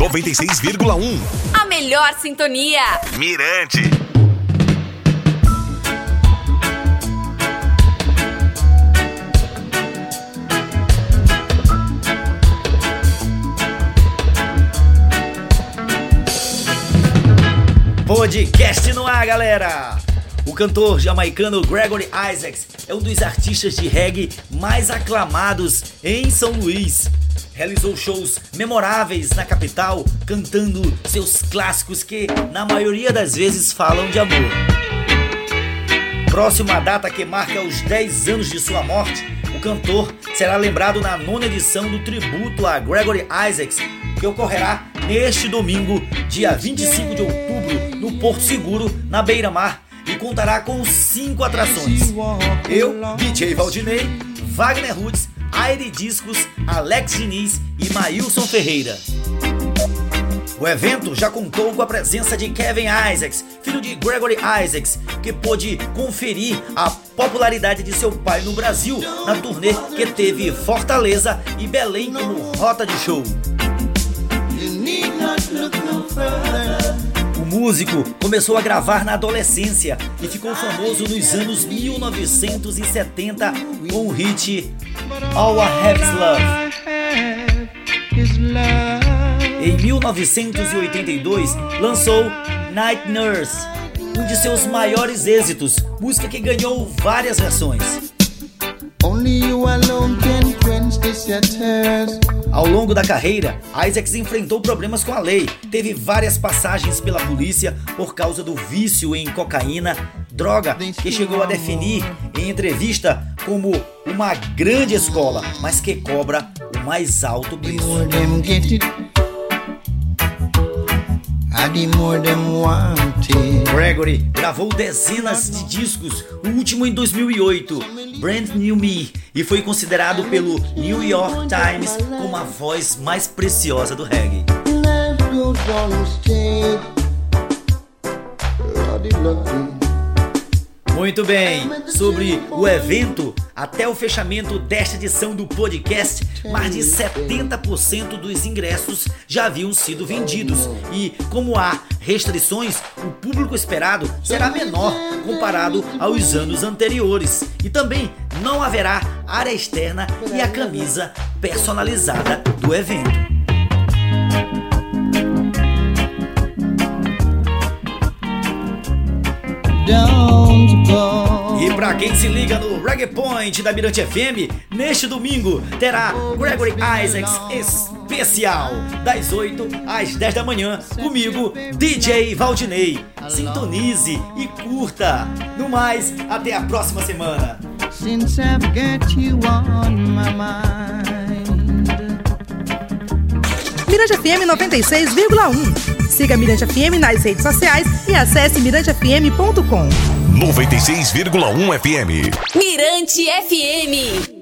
96,1. A melhor sintonia. Mirante. Podcast no ar, galera! O cantor jamaicano Gregory Isaacs é um dos artistas de reggae mais aclamados em São Luís. Realizou shows memoráveis na capital, cantando seus clássicos que, na maioria das vezes, falam de amor. Próxima data que marca os 10 anos de sua morte, o cantor será lembrado na nona edição do tributo a Gregory Isaacs, que ocorrerá neste domingo, dia 25 de outubro, no Porto Seguro, na beira-mar, e contará com cinco atrações. Eu, DJ Valdinei, Wagner Roots, Aire Discos, Alex Diniz e Maílson Ferreira. O evento já contou com a presença de Kevin Isaacs, filho de Gregory Isaacs, que pôde conferir a popularidade de seu pai no Brasil na turnê que teve Fortaleza e Belém como rota de show. Músico começou a gravar na adolescência e ficou famoso nos anos 1970 com o hit All I Have Is Love. Em 1982, lançou Night Nurse, um de seus maiores êxitos, música que ganhou várias versões. Ao longo da carreira, Isaacs enfrentou problemas com a lei, teve várias passagens pela polícia por causa do vício em cocaína, droga que chegou a definir em entrevista como uma grande escola, mas que cobra o mais alto preço. Gregory gravou dezenas de discos, o último em 2008, Brand New Me, e foi considerado pelo New York Times como a voz mais preciosa do reggae. Muito bem, sobre o evento, até o fechamento desta edição do podcast, mais de 70% dos ingressos já haviam sido vendidos. E como há restrições, o público esperado será menor comparado aos anos anteriores. E também não haverá área externa e a camisa personalizada do evento. E para quem se liga no Reggae Point da Mirante FM, neste domingo terá Gregory Isaacs especial, das 8 às 10 da manhã, comigo, DJ Valdinei. Sintonize e curta. No mais, até a próxima semana. Since I've got you on my mind. Mirante FM 96,1 Siga Mirante FM nas redes sociais e acesse mirantefm.com. 96,1 FM. Mirante FM.